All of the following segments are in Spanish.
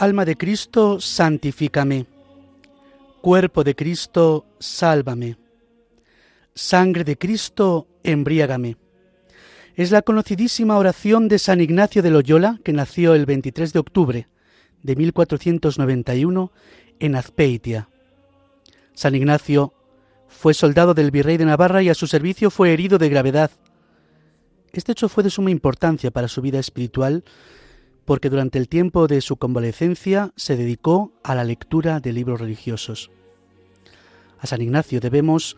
Alma de Cristo, santifícame. Cuerpo de Cristo, sálvame. Sangre de Cristo, embriágame. Es la conocidísima oración de San Ignacio de Loyola, que nació el 23 de octubre de 1491 en Azpeitia. San Ignacio fue soldado del virrey de Navarra y a su servicio fue herido de gravedad. Este hecho fue de suma importancia para su vida espiritual porque durante el tiempo de su convalecencia se dedicó a la lectura de libros religiosos. A San Ignacio debemos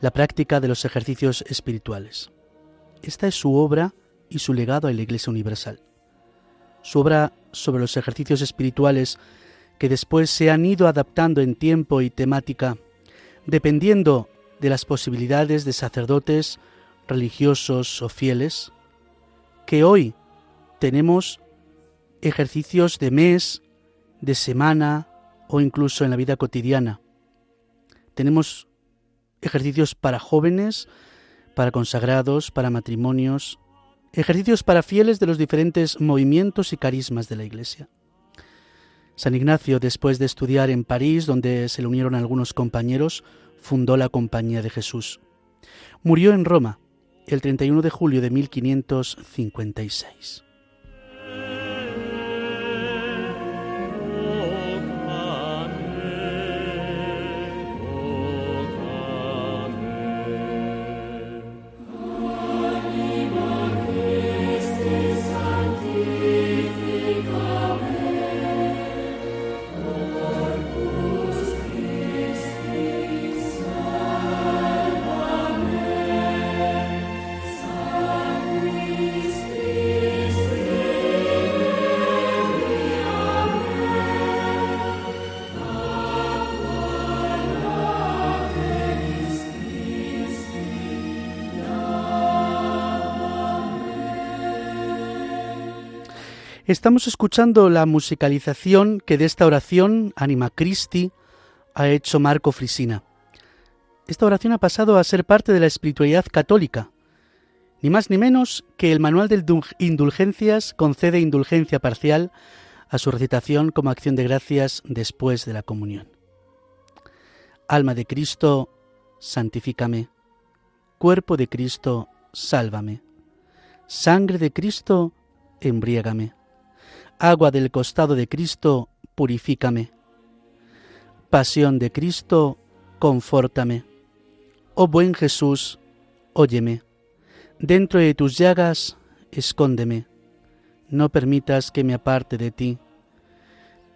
la práctica de los ejercicios espirituales. Esta es su obra y su legado a la Iglesia Universal. Su obra sobre los ejercicios espirituales que después se han ido adaptando en tiempo y temática, dependiendo de las posibilidades de sacerdotes, religiosos o fieles, que hoy tenemos ejercicios de mes, de semana o incluso en la vida cotidiana. Tenemos ejercicios para jóvenes, para consagrados, para matrimonios, ejercicios para fieles de los diferentes movimientos y carismas de la Iglesia. San Ignacio, después de estudiar en París, donde se le unieron algunos compañeros, fundó la Compañía de Jesús. Murió en Roma el 31 de julio de 1556. Estamos escuchando la musicalización que de esta oración, Anima Christi, ha hecho Marco Frisina. Esta oración ha pasado a ser parte de la espiritualidad católica, ni más ni menos que el manual de indulgencias concede indulgencia parcial a su recitación como acción de gracias después de la comunión. Alma de Cristo, santifícame. Cuerpo de Cristo, sálvame. Sangre de Cristo, embriágame agua del costado de Cristo, purifícame. Pasión de Cristo, confórtame. Oh buen Jesús, óyeme. Dentro de tus llagas, escóndeme. No permitas que me aparte de ti.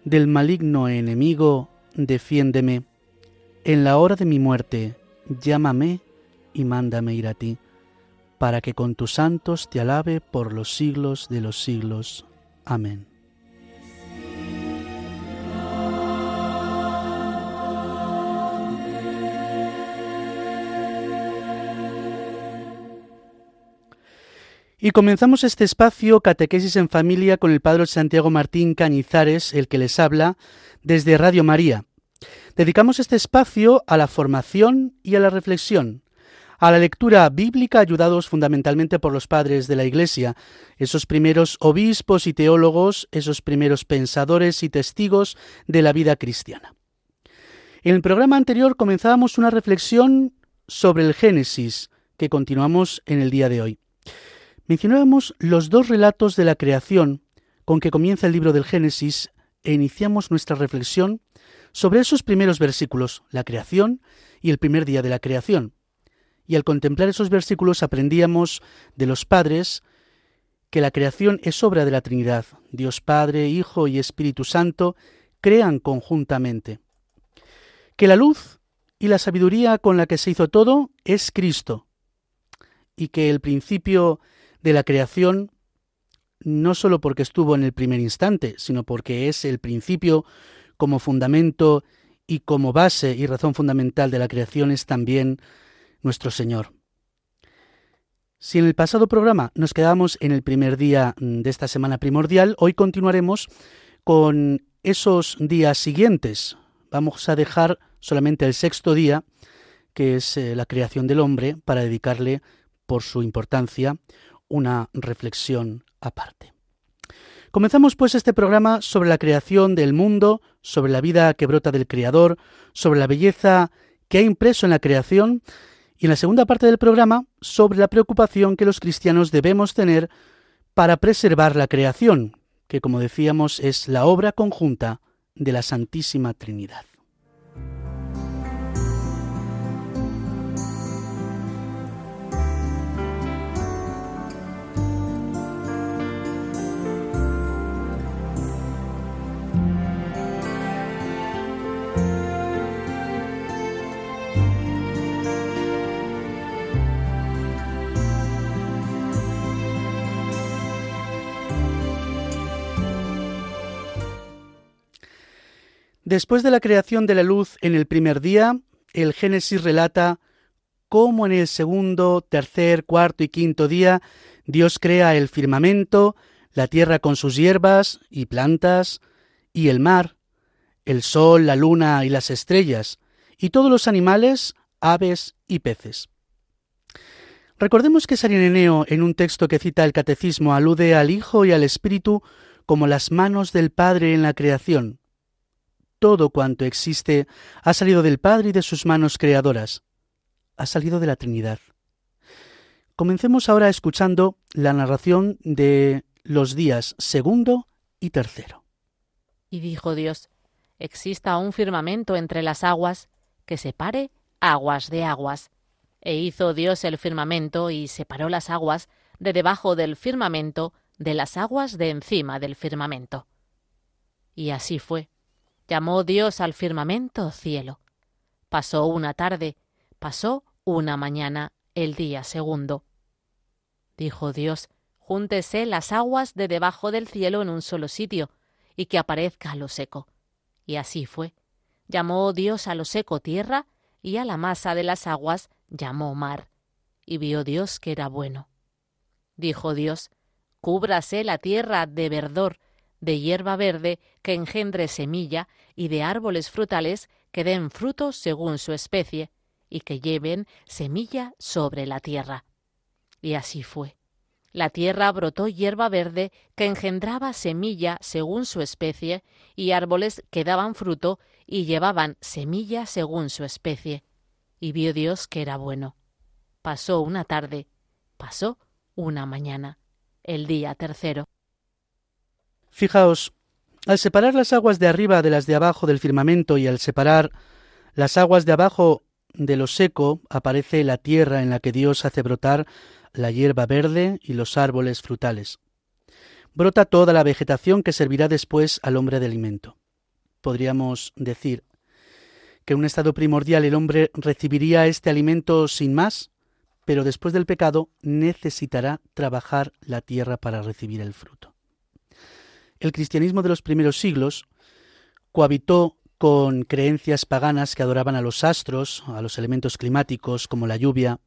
Del maligno enemigo, defiéndeme. En la hora de mi muerte, llámame y mándame ir a ti, para que con tus santos te alabe por los siglos de los siglos. Amén. Y comenzamos este espacio Catequesis en Familia con el Padre Santiago Martín Cañizares, el que les habla desde Radio María. Dedicamos este espacio a la formación y a la reflexión, a la lectura bíblica ayudados fundamentalmente por los padres de la Iglesia, esos primeros obispos y teólogos, esos primeros pensadores y testigos de la vida cristiana. En el programa anterior comenzábamos una reflexión sobre el Génesis, que continuamos en el día de hoy. Mencionábamos los dos relatos de la creación con que comienza el libro del Génesis e iniciamos nuestra reflexión sobre esos primeros versículos, la creación y el primer día de la creación. Y al contemplar esos versículos aprendíamos de los padres que la creación es obra de la Trinidad. Dios Padre, Hijo y Espíritu Santo crean conjuntamente. Que la luz y la sabiduría con la que se hizo todo es Cristo. Y que el principio de la creación, no sólo porque estuvo en el primer instante, sino porque es el principio como fundamento y como base y razón fundamental de la creación es también nuestro Señor. Si en el pasado programa nos quedamos en el primer día mm, de esta semana primordial, hoy continuaremos con esos días siguientes. Vamos a dejar solamente el sexto día, que es eh, la creación del hombre, para dedicarle, por su importancia, una reflexión aparte. Comenzamos pues este programa sobre la creación del mundo, sobre la vida que brota del Creador, sobre la belleza que ha impreso en la creación y en la segunda parte del programa sobre la preocupación que los cristianos debemos tener para preservar la creación, que como decíamos es la obra conjunta de la Santísima Trinidad. Después de la creación de la luz en el primer día, el Génesis relata cómo en el segundo, tercer, cuarto y quinto día Dios crea el firmamento, la tierra con sus hierbas y plantas, y el mar, el sol, la luna y las estrellas, y todos los animales, aves y peces. Recordemos que San en un texto que cita el Catecismo, alude al Hijo y al Espíritu como las manos del Padre en la creación, todo cuanto existe ha salido del Padre y de sus manos creadoras. Ha salido de la Trinidad. Comencemos ahora escuchando la narración de los días segundo y tercero. Y dijo Dios, exista un firmamento entre las aguas que separe aguas de aguas. E hizo Dios el firmamento y separó las aguas de debajo del firmamento de las aguas de encima del firmamento. Y así fue. Llamó Dios al firmamento cielo. Pasó una tarde, pasó una mañana, el día segundo. Dijo Dios, júntese las aguas de debajo del cielo en un solo sitio, y que aparezca lo seco. Y así fue. Llamó Dios a lo seco tierra, y a la masa de las aguas llamó mar. Y vio Dios que era bueno. Dijo Dios, cúbrase la tierra de verdor, de hierba verde que engendre semilla y de árboles frutales que den frutos según su especie y que lleven semilla sobre la tierra. Y así fue. La tierra brotó hierba verde que engendraba semilla según su especie y árboles que daban fruto y llevaban semilla según su especie. Y vio Dios que era bueno. Pasó una tarde, pasó una mañana, el día tercero. Fijaos, al separar las aguas de arriba de las de abajo del firmamento y al separar las aguas de abajo de lo seco, aparece la tierra en la que Dios hace brotar la hierba verde y los árboles frutales. Brota toda la vegetación que servirá después al hombre de alimento. Podríamos decir que en un estado primordial el hombre recibiría este alimento sin más, pero después del pecado necesitará trabajar la tierra para recibir el fruto el cristianismo de los primeros siglos cohabitó con creencias paganas que adoraban a los astros, a los elementos climáticos como la lluvia,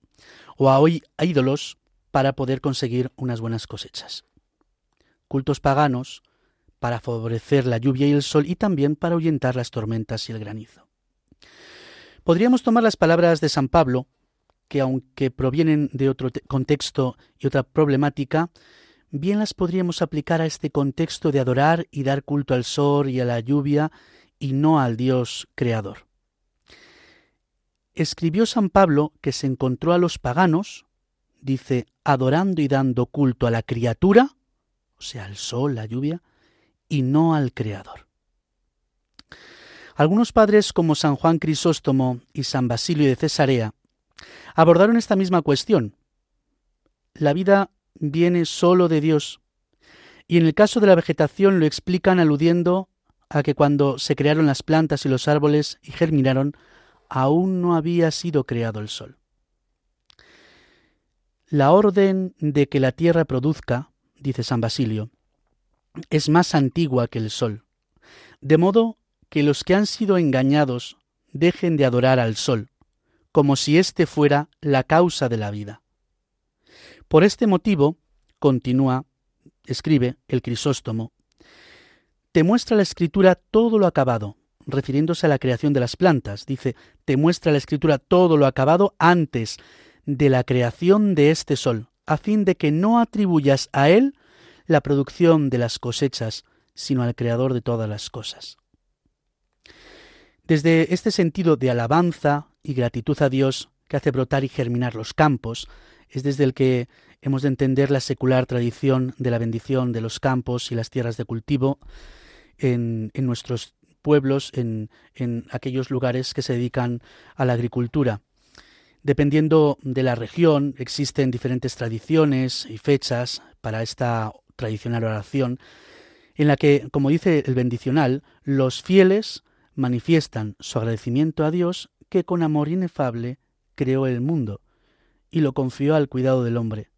o a, hoy, a ídolos para poder conseguir unas buenas cosechas. Cultos paganos para favorecer la lluvia y el sol y también para ahuyentar las tormentas y el granizo. Podríamos tomar las palabras de San Pablo, que aunque provienen de otro contexto y otra problemática, bien las podríamos aplicar a este contexto de adorar y dar culto al sol y a la lluvia y no al Dios creador. Escribió San Pablo que se encontró a los paganos, dice, adorando y dando culto a la criatura, o sea, al sol, la lluvia, y no al creador. Algunos padres como San Juan Crisóstomo y San Basilio de Cesarea abordaron esta misma cuestión. La vida viene solo de Dios. Y en el caso de la vegetación lo explican aludiendo a que cuando se crearon las plantas y los árboles y germinaron, aún no había sido creado el sol. La orden de que la tierra produzca, dice San Basilio, es más antigua que el sol, de modo que los que han sido engañados dejen de adorar al sol, como si éste fuera la causa de la vida. Por este motivo, continúa, escribe el Crisóstomo, te muestra la escritura todo lo acabado, refiriéndose a la creación de las plantas. Dice, te muestra la escritura todo lo acabado antes de la creación de este sol, a fin de que no atribuyas a él la producción de las cosechas, sino al creador de todas las cosas. Desde este sentido de alabanza y gratitud a Dios que hace brotar y germinar los campos, es desde el que hemos de entender la secular tradición de la bendición de los campos y las tierras de cultivo en, nuestros pueblos, en, aquellos lugares que se dedican a la agricultura. Dependiendo de la región, existen diferentes tradiciones y fechas para esta tradicional oración, en la que, como dice el bendicional, los fieles manifiestan su agradecimiento a Dios que con amor inefable creó el mundo y lo confió al cuidado del hombre,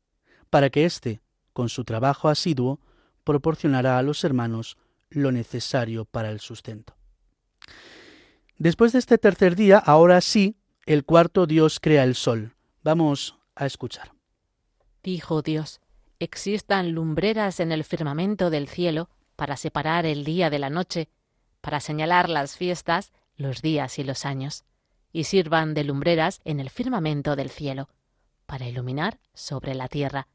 para que éste, con su trabajo asiduo, proporcionará a los hermanos lo necesario para el sustento. Después de este tercer día, ahora sí, el cuarto Dios crea el sol. Vamos a escuchar. Dijo Dios, existan lumbreras en el firmamento del cielo para separar el día de la noche, para señalar las fiestas, los días y los años, y sirvan de lumbreras en el firmamento del cielo, para iluminar sobre la tierra.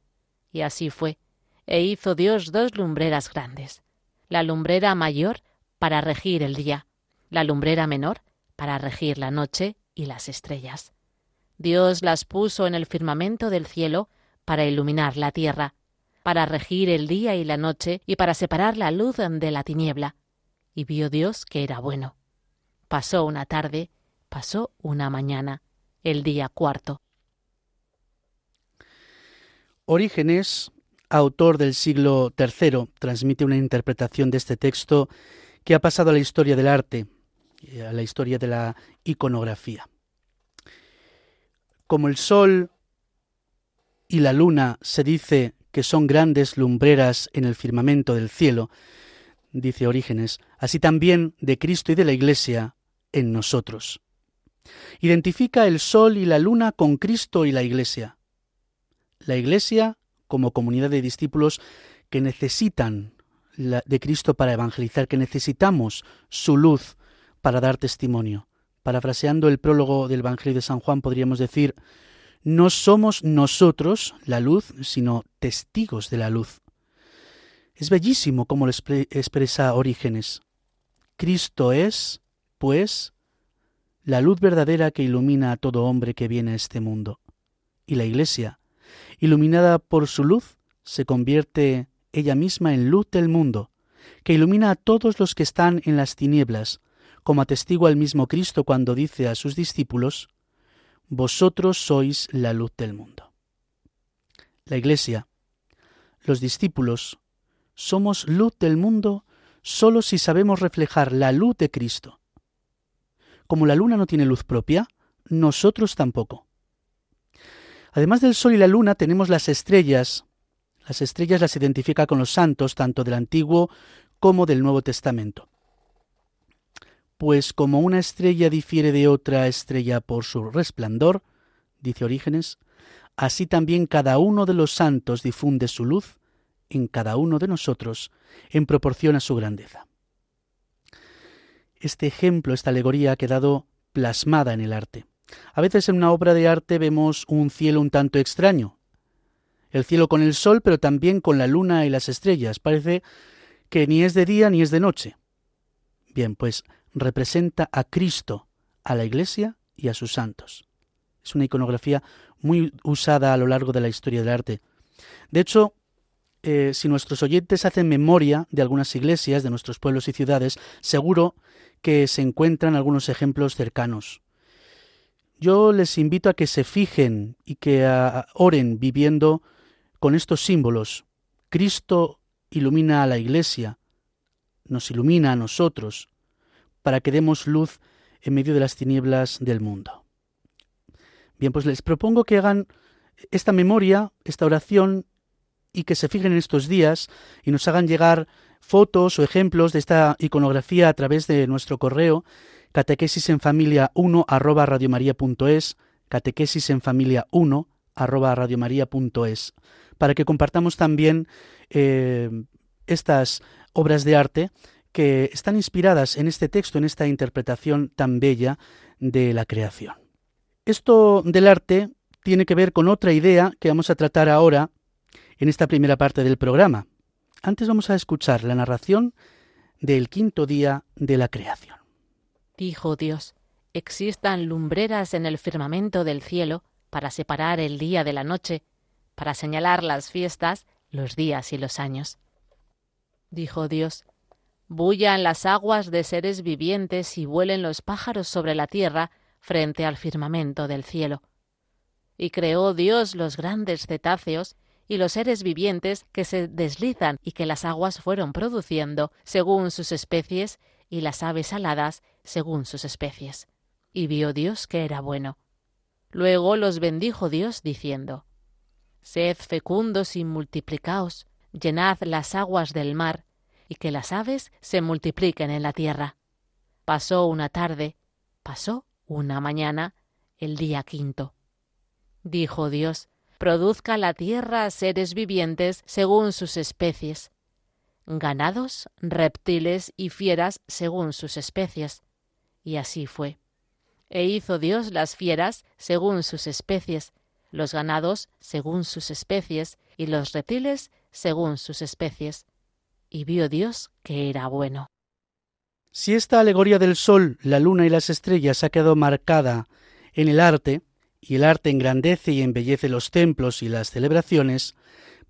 Y así fue, e hizo Dios dos lumbreras grandes, la lumbrera mayor para regir el día, la lumbrera menor para regir la noche y las estrellas. Dios las puso en el firmamento del cielo para iluminar la tierra, para regir el día y la noche y para separar la luz de la tiniebla. Y vio Dios que era bueno. Pasó una tarde, pasó una mañana, el día cuarto. Orígenes autor del siglo III, transmite una interpretación de este texto que ha pasado a la historia del arte, eh, a la historia de la iconografía. Como el sol y la luna se dice que son grandes lumbreras en el firmamento del cielo, dice Orígenes, así también de Cristo y de la Iglesia en nosotros. Identifica el sol y la luna con Cristo y la Iglesia. La Iglesia como comunidad de discípulos que necesitan de Cristo para evangelizar, que necesitamos su luz para dar testimonio. Parafraseando el prólogo del Evangelio de San Juan, podríamos decir, no somos nosotros la luz, sino testigos de la luz. Es bellísimo como lo expresa Orígenes. Cristo es, pues, la luz verdadera que ilumina a todo hombre que viene a este mundo. Y la Iglesia iluminada por su luz, se convierte ella misma en luz del mundo, que ilumina a todos los que están en las tinieblas, como atestigua el mismo Cristo cuando dice a sus discípulos, Vosotros sois la luz del mundo. La Iglesia, los discípulos, somos luz del mundo solo si sabemos reflejar la luz de Cristo. Como la luna no tiene luz propia, nosotros tampoco. Además del Sol y la Luna tenemos las estrellas. Las estrellas las identifica con los santos, tanto del Antiguo como del Nuevo Testamento. Pues como una estrella difiere de otra estrella por su resplandor, dice Orígenes, así también cada uno de los santos difunde su luz en cada uno de nosotros en proporción a su grandeza. Este ejemplo, esta alegoría ha quedado plasmada en el arte. A veces en una obra de arte vemos un cielo un tanto extraño. El cielo con el sol, pero también con la luna y las estrellas. Parece que ni es de día ni es de noche. Bien, pues representa a Cristo, a la Iglesia y a sus santos. Es una iconografía muy usada a lo largo de la historia del arte. De hecho, eh, si nuestros oyentes hacen memoria de algunas iglesias de nuestros pueblos y ciudades, seguro que se encuentran algunos ejemplos cercanos. Yo les invito a que se fijen y que oren viviendo con estos símbolos. Cristo ilumina a la iglesia, nos ilumina a nosotros, para que demos luz en medio de las tinieblas del mundo. Bien, pues les propongo que hagan esta memoria, esta oración, y que se fijen en estos días y nos hagan llegar fotos o ejemplos de esta iconografía a través de nuestro correo catequesis en familia 1 arroba radiomaria.es, catequesis en familia 1 arroba radiomaria.es, para que compartamos también eh, estas obras de arte que están inspiradas en este texto, en esta interpretación tan bella de la creación. Esto del arte tiene que ver con otra idea que vamos a tratar ahora en esta primera parte del programa. Antes vamos a escuchar la narración del quinto día de la creación. Dijo Dios, existan lumbreras en el firmamento del cielo para separar el día de la noche, para señalar las fiestas, los días y los años. Dijo Dios, bullan las aguas de seres vivientes y vuelen los pájaros sobre la tierra frente al firmamento del cielo. Y creó Dios los grandes cetáceos y los seres vivientes que se deslizan y que las aguas fueron produciendo según sus especies y las aves aladas según sus especies. Y vio Dios que era bueno. Luego los bendijo Dios diciendo, Sed fecundos y multiplicaos, llenad las aguas del mar, y que las aves se multipliquen en la tierra. Pasó una tarde, pasó una mañana, el día quinto. Dijo Dios, produzca la tierra seres vivientes según sus especies, ganados, reptiles y fieras según sus especies. Y así fue. E hizo Dios las fieras según sus especies, los ganados según sus especies, y los reptiles según sus especies. Y vio Dios que era bueno. Si esta alegoría del sol, la luna y las estrellas ha quedado marcada en el arte, y el arte engrandece y embellece los templos y las celebraciones,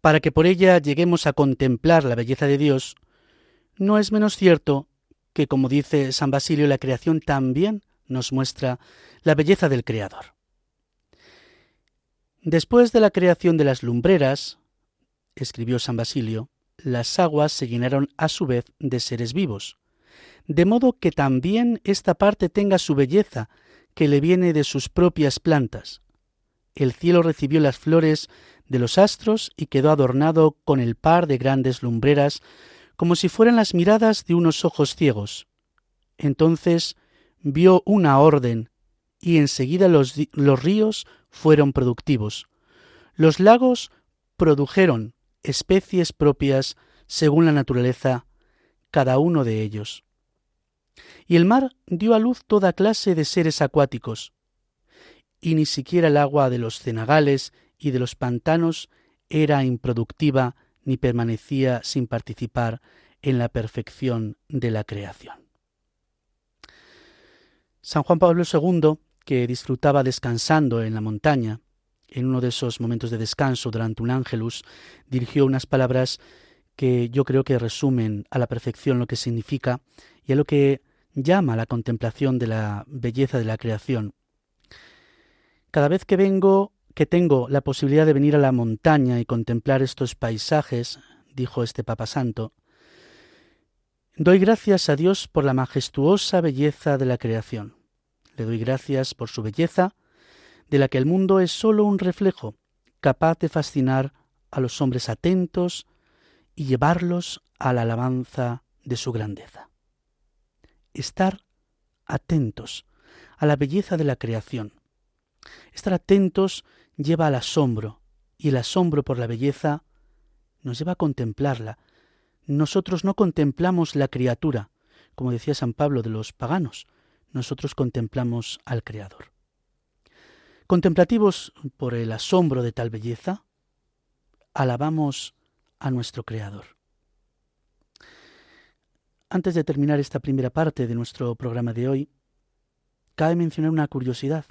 para que por ella lleguemos a contemplar la belleza de Dios, no es menos cierto que, como dice San Basilio, la creación también nos muestra la belleza del Creador. Después de la creación de las lumbreras, escribió San Basilio, las aguas se llenaron a su vez de seres vivos, de modo que también esta parte tenga su belleza que le viene de sus propias plantas. El cielo recibió las flores de los astros y quedó adornado con el par de grandes lumbreras, como si fueran las miradas de unos ojos ciegos. Entonces vio una orden, y enseguida los, los ríos fueron productivos. Los lagos produjeron especies propias según la naturaleza, cada uno de ellos y el mar dio a luz toda clase de seres acuáticos, y ni siquiera el agua de los cenagales y de los pantanos era improductiva ni permanecía sin participar en la perfección de la creación. San Juan Pablo II, que disfrutaba descansando en la montaña, en uno de esos momentos de descanso durante un ángelus, dirigió unas palabras que yo creo que resumen a la perfección lo que significa y a lo que llama la contemplación de la belleza de la creación. Cada vez que vengo, que tengo la posibilidad de venir a la montaña y contemplar estos paisajes, dijo este Papa Santo, doy gracias a Dios por la majestuosa belleza de la creación. Le doy gracias por su belleza, de la que el mundo es sólo un reflejo, capaz de fascinar a los hombres atentos y llevarlos a la alabanza de su grandeza estar atentos a la belleza de la creación. Estar atentos lleva al asombro, y el asombro por la belleza nos lleva a contemplarla. Nosotros no contemplamos la criatura, como decía San Pablo de los paganos, nosotros contemplamos al Creador. Contemplativos por el asombro de tal belleza, alabamos a nuestro Creador. Antes de terminar esta primera parte de nuestro programa de hoy, cabe mencionar una curiosidad.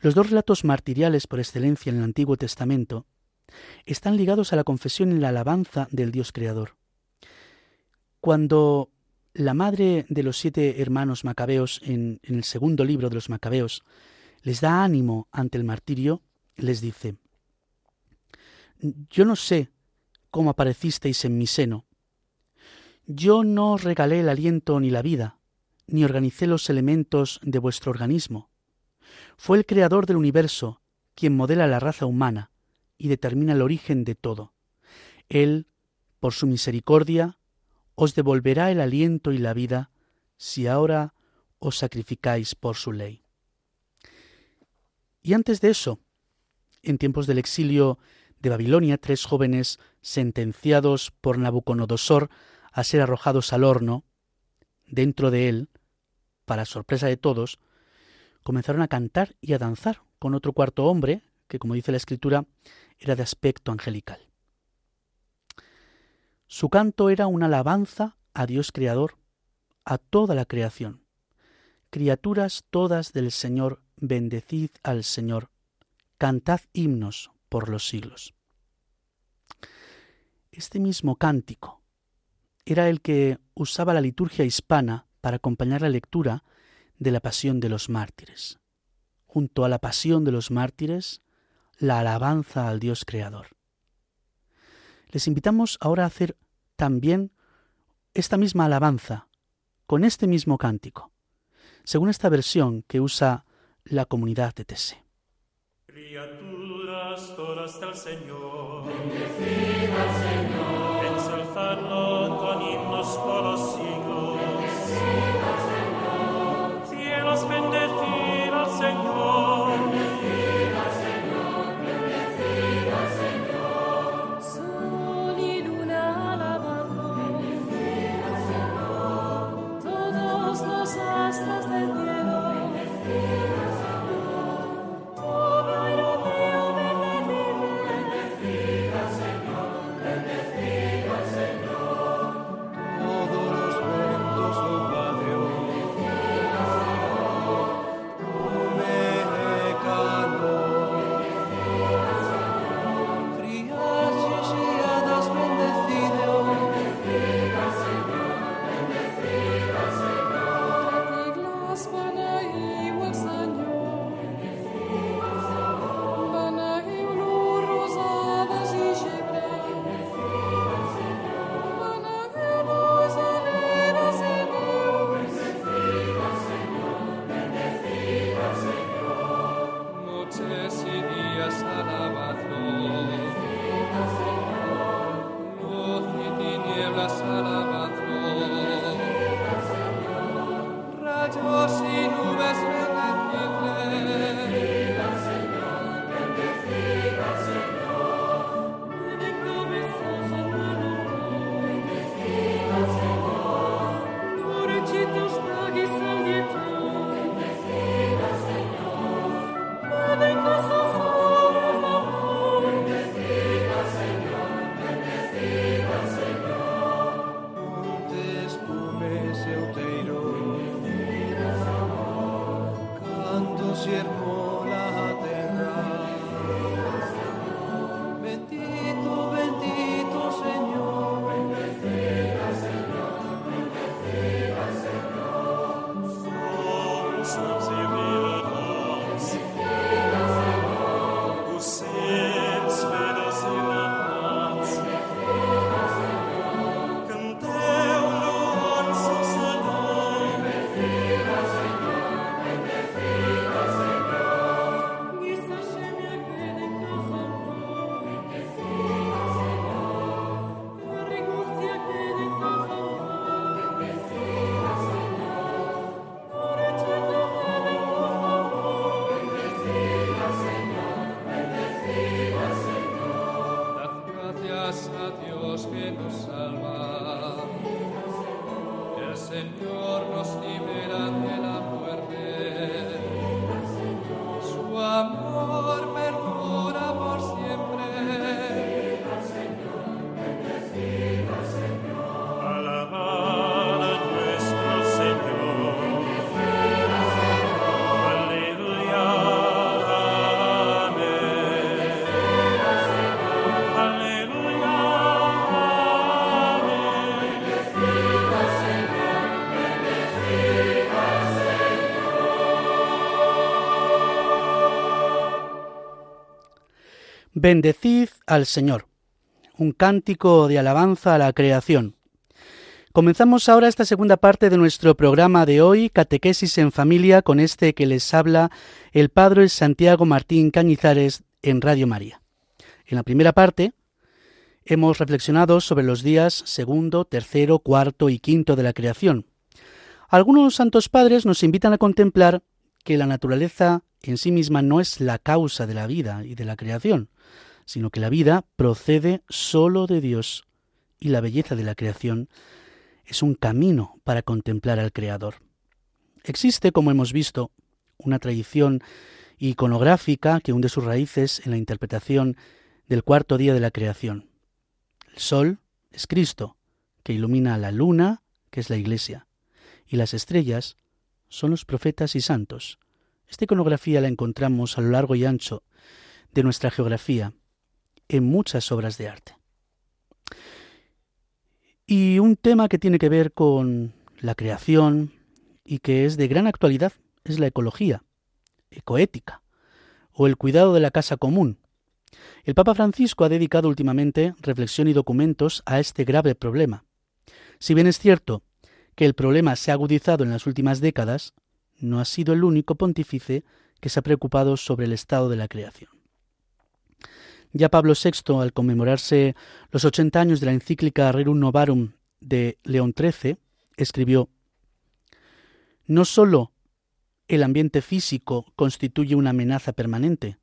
Los dos relatos martiriales por excelencia en el Antiguo Testamento, están ligados a la confesión y la alabanza del Dios Creador. Cuando la madre de los siete hermanos macabeos en, el segundo libro de los macabeos les da ánimo ante el martirio, les dice, Yo no sé cómo aparecisteis en mi seno. Yo no regalé el aliento ni la vida, ni organicé los elementos de vuestro organismo. Fue el creador del universo quien modela la raza humana y determina el origen de todo. Él, por su misericordia, os devolverá el aliento y la vida si ahora os sacrificáis por su ley. Y antes de eso, en tiempos del exilio de Babilonia, tres jóvenes sentenciados por Nabucodonosor a ser arrojados al horno, dentro de él, para sorpresa de todos, comenzaron a cantar y a danzar con otro cuarto hombre, que como dice la escritura, era de aspecto angelical. Su canto era una alabanza a Dios Creador, a toda la creación. Criaturas todas del Señor, bendecid al Señor, cantad himnos por los siglos. Este mismo cántico era el que usaba la liturgia hispana para acompañar la lectura de la pasión de los mártires. Junto a la pasión de los mártires, la alabanza al Dios Creador. Les invitamos ahora a hacer también esta misma alabanza, con este mismo cántico, según esta versión que usa la comunidad de Tese. Criaturas todas del Señor, bendecid al Señor, ensalzadlo con himnos por los Señor, cielos bendecid al Señor. Bendecid al Señor. Un cántico de alabanza a la creación. Comenzamos ahora esta segunda parte de nuestro programa de hoy, Catequesis en Familia, con este que les habla el Padre Santiago Martín Cañizares en Radio María. En la primera parte hemos reflexionado sobre los días segundo, tercero, cuarto y quinto de la creación. Algunos santos padres nos invitan a contemplar que la naturaleza en sí misma no es la causa de la vida y de la creación, sino que la vida procede sólo de Dios y la belleza de la creación es un camino para contemplar al Creador. Existe, como hemos visto, una tradición iconográfica que hunde sus raíces en la interpretación del cuarto día de la creación. El sol es Cristo, que ilumina a la luna, que es la Iglesia, y las estrellas son los profetas y santos, esta iconografía la encontramos a lo largo y ancho de nuestra geografía en muchas obras de arte. Y un tema que tiene que ver con la creación y que es de gran actualidad es la ecología, ecoética, o el cuidado de la casa común. El Papa Francisco ha dedicado últimamente reflexión y documentos a este grave problema. Si bien es cierto que el problema se ha agudizado en las últimas décadas, no ha sido el único pontífice que se ha preocupado sobre el estado de la creación. Ya Pablo VI, al conmemorarse los 80 años de la encíclica Rerum Novarum de León XIII, escribió No sólo el ambiente físico constituye una amenaza permanente,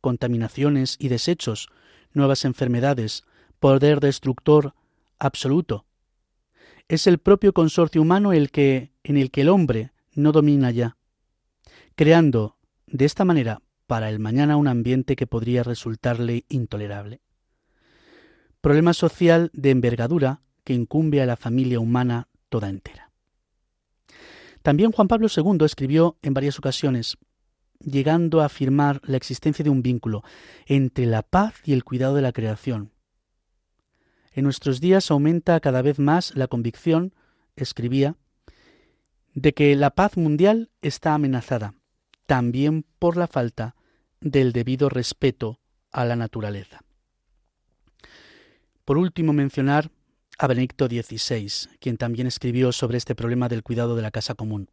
contaminaciones y desechos, nuevas enfermedades, poder destructor absoluto. Es el propio consorcio humano el que, en el que el hombre, no domina ya, creando de esta manera para el mañana un ambiente que podría resultarle intolerable. Problema social de envergadura que incumbe a la familia humana toda entera. También Juan Pablo II escribió en varias ocasiones, llegando a afirmar la existencia de un vínculo entre la paz y el cuidado de la creación. En nuestros días aumenta cada vez más la convicción, escribía, de que la paz mundial está amenazada, también por la falta del debido respeto a la naturaleza. Por último, mencionar a Benedicto XVI, quien también escribió sobre este problema del cuidado de la casa común.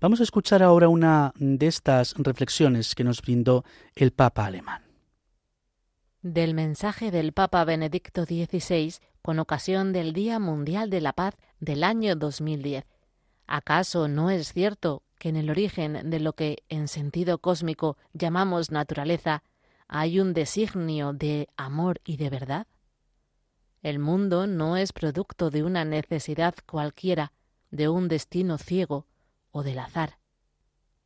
Vamos a escuchar ahora una de estas reflexiones que nos brindó el Papa alemán. Del mensaje del Papa Benedicto XVI con ocasión del Día Mundial de la Paz del año 2010 ¿Acaso no es cierto que en el origen de lo que en sentido cósmico llamamos naturaleza hay un designio de amor y de verdad? El mundo no es producto de una necesidad cualquiera, de un destino ciego o del azar.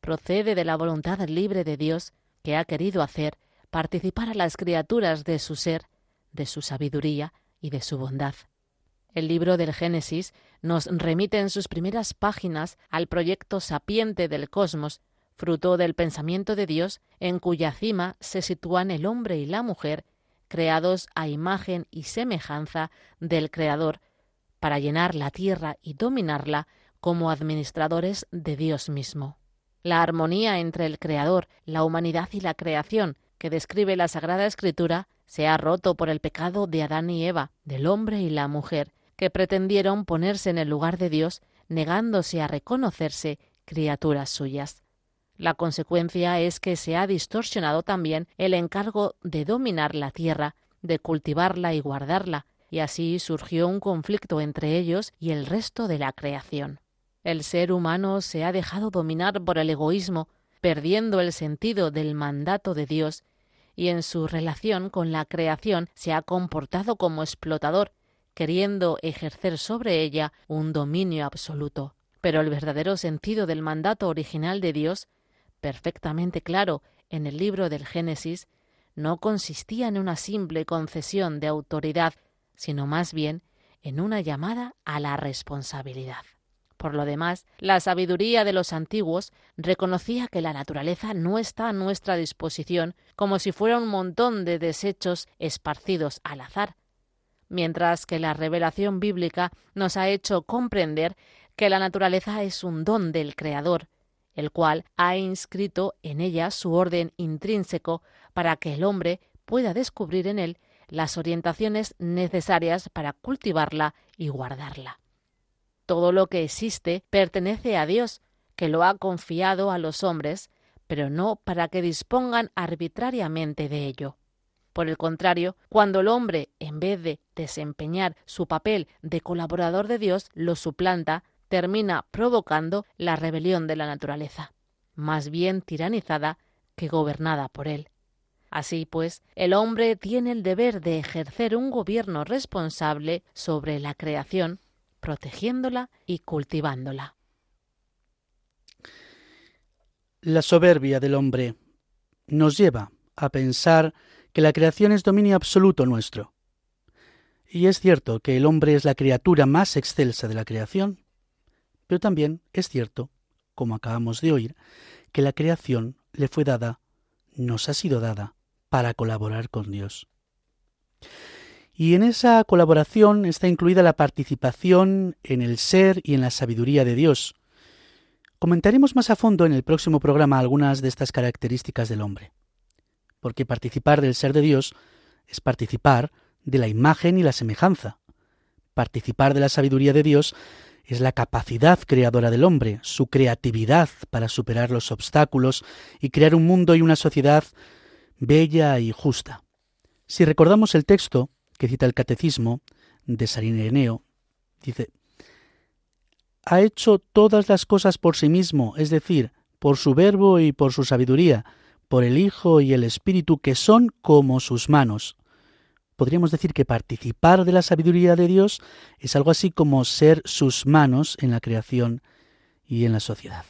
Procede de la voluntad libre de Dios que ha querido hacer participar a las criaturas de su ser, de su sabiduría y de su bondad. El libro del Génesis nos remite en sus primeras páginas al proyecto sapiente del cosmos, fruto del pensamiento de Dios, en cuya cima se sitúan el hombre y la mujer, creados a imagen y semejanza del Creador, para llenar la tierra y dominarla como administradores de Dios mismo. La armonía entre el Creador, la humanidad y la creación, que describe la Sagrada Escritura, se ha roto por el pecado de Adán y Eva, del hombre y la mujer, que pretendieron ponerse en el lugar de Dios, negándose a reconocerse criaturas suyas. La consecuencia es que se ha distorsionado también el encargo de dominar la tierra, de cultivarla y guardarla, y así surgió un conflicto entre ellos y el resto de la creación. El ser humano se ha dejado dominar por el egoísmo, perdiendo el sentido del mandato de Dios, y en su relación con la creación se ha comportado como explotador, queriendo ejercer sobre ella un dominio absoluto. Pero el verdadero sentido del mandato original de Dios, perfectamente claro en el libro del Génesis, no consistía en una simple concesión de autoridad, sino más bien en una llamada a la responsabilidad. Por lo demás, la sabiduría de los antiguos reconocía que la naturaleza no está a nuestra disposición como si fuera un montón de desechos esparcidos al azar, mientras que la revelación bíblica nos ha hecho comprender que la naturaleza es un don del Creador, el cual ha inscrito en ella su orden intrínseco para que el hombre pueda descubrir en él las orientaciones necesarias para cultivarla y guardarla. Todo lo que existe pertenece a Dios, que lo ha confiado a los hombres, pero no para que dispongan arbitrariamente de ello. Por el contrario, cuando el hombre, en vez de desempeñar su papel de colaborador de Dios, lo suplanta, termina provocando la rebelión de la naturaleza, más bien tiranizada que gobernada por él. Así pues, el hombre tiene el deber de ejercer un gobierno responsable sobre la creación, protegiéndola y cultivándola. La soberbia del hombre nos lleva a pensar que la creación es dominio absoluto nuestro. Y es cierto que el hombre es la criatura más excelsa de la creación, pero también es cierto, como acabamos de oír, que la creación le fue dada, nos ha sido dada, para colaborar con Dios. Y en esa colaboración está incluida la participación en el ser y en la sabiduría de Dios. Comentaremos más a fondo en el próximo programa algunas de estas características del hombre porque participar del ser de Dios es participar de la imagen y la semejanza. Participar de la sabiduría de Dios es la capacidad creadora del hombre, su creatividad para superar los obstáculos y crear un mundo y una sociedad bella y justa. Si recordamos el texto que cita el Catecismo de San Ireneo, dice, ha hecho todas las cosas por sí mismo, es decir, por su verbo y por su sabiduría, por el Hijo y el Espíritu, que son como sus manos. Podríamos decir que participar de la sabiduría de Dios es algo así como ser sus manos en la creación y en la sociedad.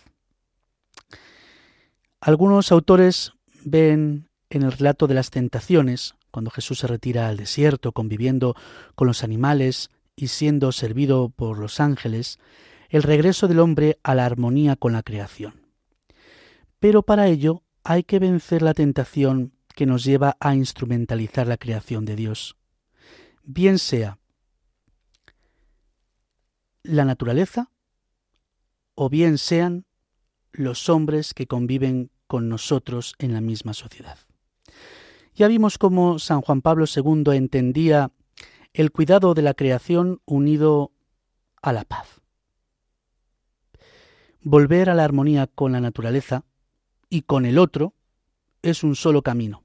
Algunos autores ven en el relato de las tentaciones, cuando Jesús se retira al desierto conviviendo con los animales y siendo servido por los ángeles, el regreso del hombre a la armonía con la creación. Pero para ello hay que vencer la tentación que nos lleva a instrumentalizar la creación de Dios. Bien sea la naturaleza o bien sean los hombres que conviven con nosotros en la misma sociedad. Ya vimos cómo San Juan Pablo II entendía el cuidado de la creación unido a la paz. Volver a la armonía con la naturaleza y con el otro es un solo camino,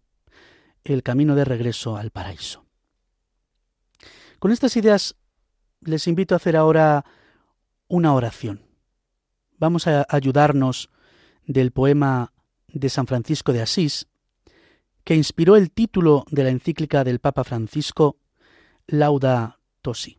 el camino de regreso al paraíso. Con estas ideas les invito a hacer ahora una oración. Vamos a ayudarnos del poema de San Francisco de Asís, que inspiró el título de la encíclica del Papa Francisco, Lauda Tosi.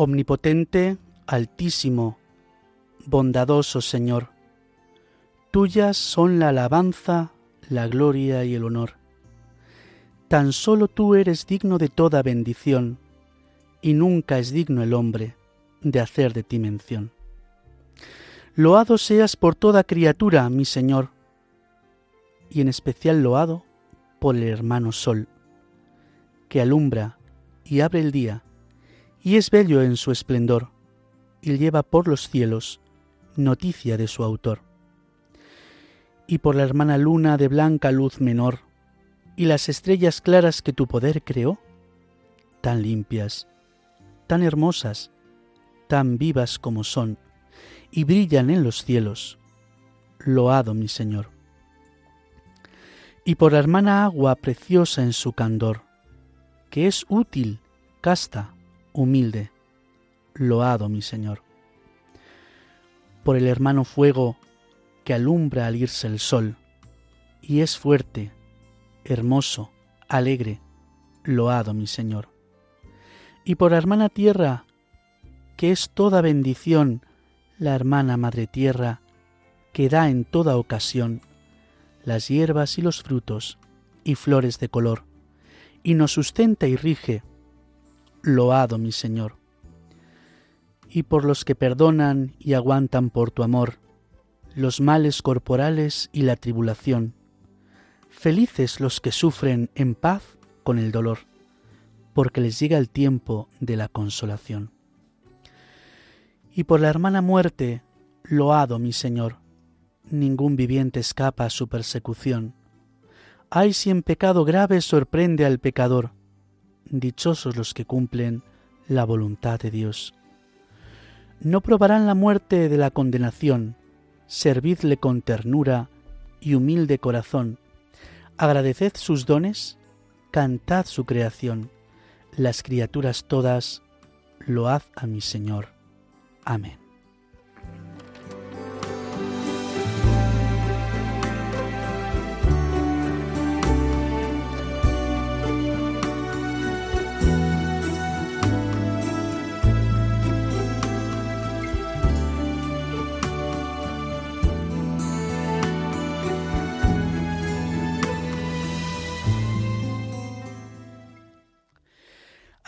Omnipotente, altísimo, bondadoso Señor, tuyas son la alabanza, la gloria y el honor. Tan solo tú eres digno de toda bendición, y nunca es digno el hombre de hacer de ti mención. Loado seas por toda criatura, mi Señor, y en especial loado por el hermano Sol, que alumbra y abre el día, y es bello en su esplendor, y lleva por los cielos noticia de su autor. Y por la hermana luna de blanca luz menor, y las estrellas claras que tu poder creó, tan limpias, tan hermosas, tan vivas como son, y brillan en los cielos, loado mi Señor. Y por la hermana agua preciosa en su candor, que es útil, casta, humilde, loado mi Señor. Por el hermano fuego que alumbra al irse el sol, y es fuerte, hermoso, alegre, loado mi Señor. y por la hermana tierra, que es toda bendición, la hermana madre tierra, que da en toda ocasión las hierbas y los frutos y flores de color, y nos sustenta y rige. Loado mi Señor. Y por los que perdonan y aguantan por tu amor los males corporales y la tribulación. Felices los que sufren en paz con el dolor, porque les llega el tiempo de la consolación. Y por la hermana muerte, loado mi Señor, ningún viviente escapa a su persecución. Ay si en pecado grave sorprende al pecador, dichosos los que cumplen la voluntad de Dios. No probarán la muerte de la condenación, servidle con ternura y humilde corazón, agradeced sus dones, cantad su creación, las criaturas todas, load a mi Señor. Amén.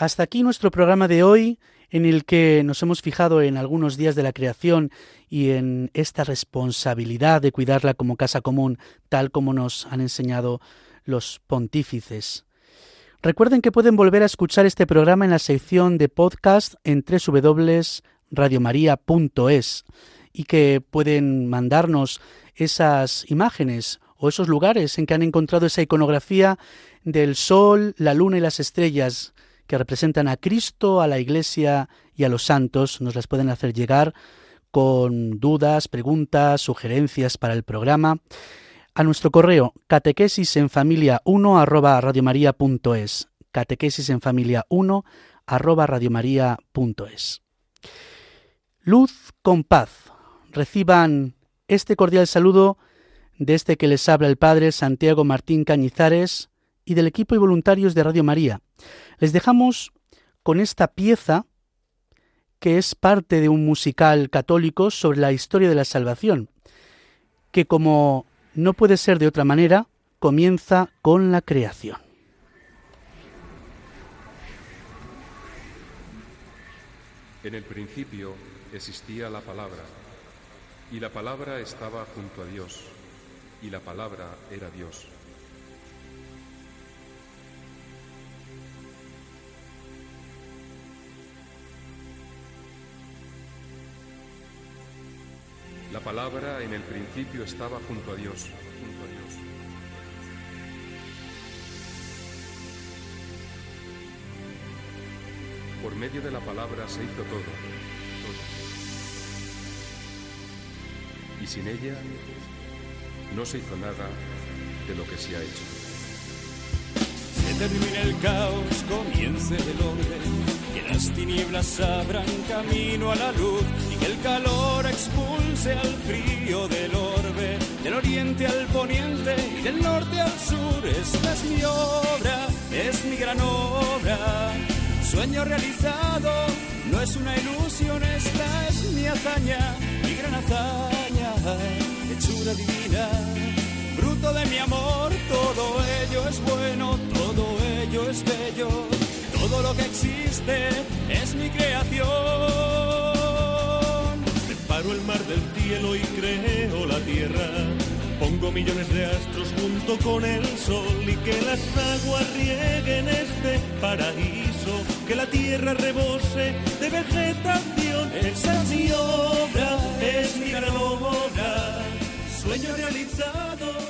Hasta aquí nuestro programa de hoy, en el que nos hemos fijado en algunos días de la creación y en esta responsabilidad de cuidarla como casa común, tal como nos han enseñado los pontífices. Recuerden que pueden volver a escuchar este programa en la sección de podcast en www.radiomaria.es y que pueden mandarnos esas imágenes o esos lugares en que han encontrado esa iconografía del sol, la luna y las estrellas que representan a Cristo, a la Iglesia y a los santos, nos las pueden hacer llegar con dudas, preguntas, sugerencias para el programa a nuestro correo catequesis en familia 1 arroba catequesis en familia 1 arroba Luz con paz. Reciban este cordial saludo de este que les habla el Padre Santiago Martín Cañizares y del equipo y voluntarios de Radio María. Les dejamos con esta pieza que es parte de un musical católico sobre la historia de la salvación, que como no puede ser de otra manera, comienza con la creación. En el principio existía la palabra, y la palabra estaba junto a Dios, y la palabra era Dios. La palabra en el principio estaba junto a Dios, junto a Dios. Por medio de la palabra se hizo todo, todo. Y sin ella no se hizo nada de lo que se ha hecho. Se termina el caos, comience el orden que las tinieblas abran camino a la luz y que el calor expulse al frío del orbe, del oriente al poniente y del norte al sur. Esta es mi obra, es mi gran obra, sueño realizado, no es una ilusión, esta es mi hazaña, mi gran hazaña, hechura divina. De mi amor, todo ello es bueno, todo ello es bello todo lo que existe es mi creación. Separo el mar del cielo y creo la tierra. Pongo millones de astros junto con el sol y que las aguas rieguen este paraíso, que la tierra rebose de vegetación. Esa es mi obra, es mi gran obra, sueño realizado,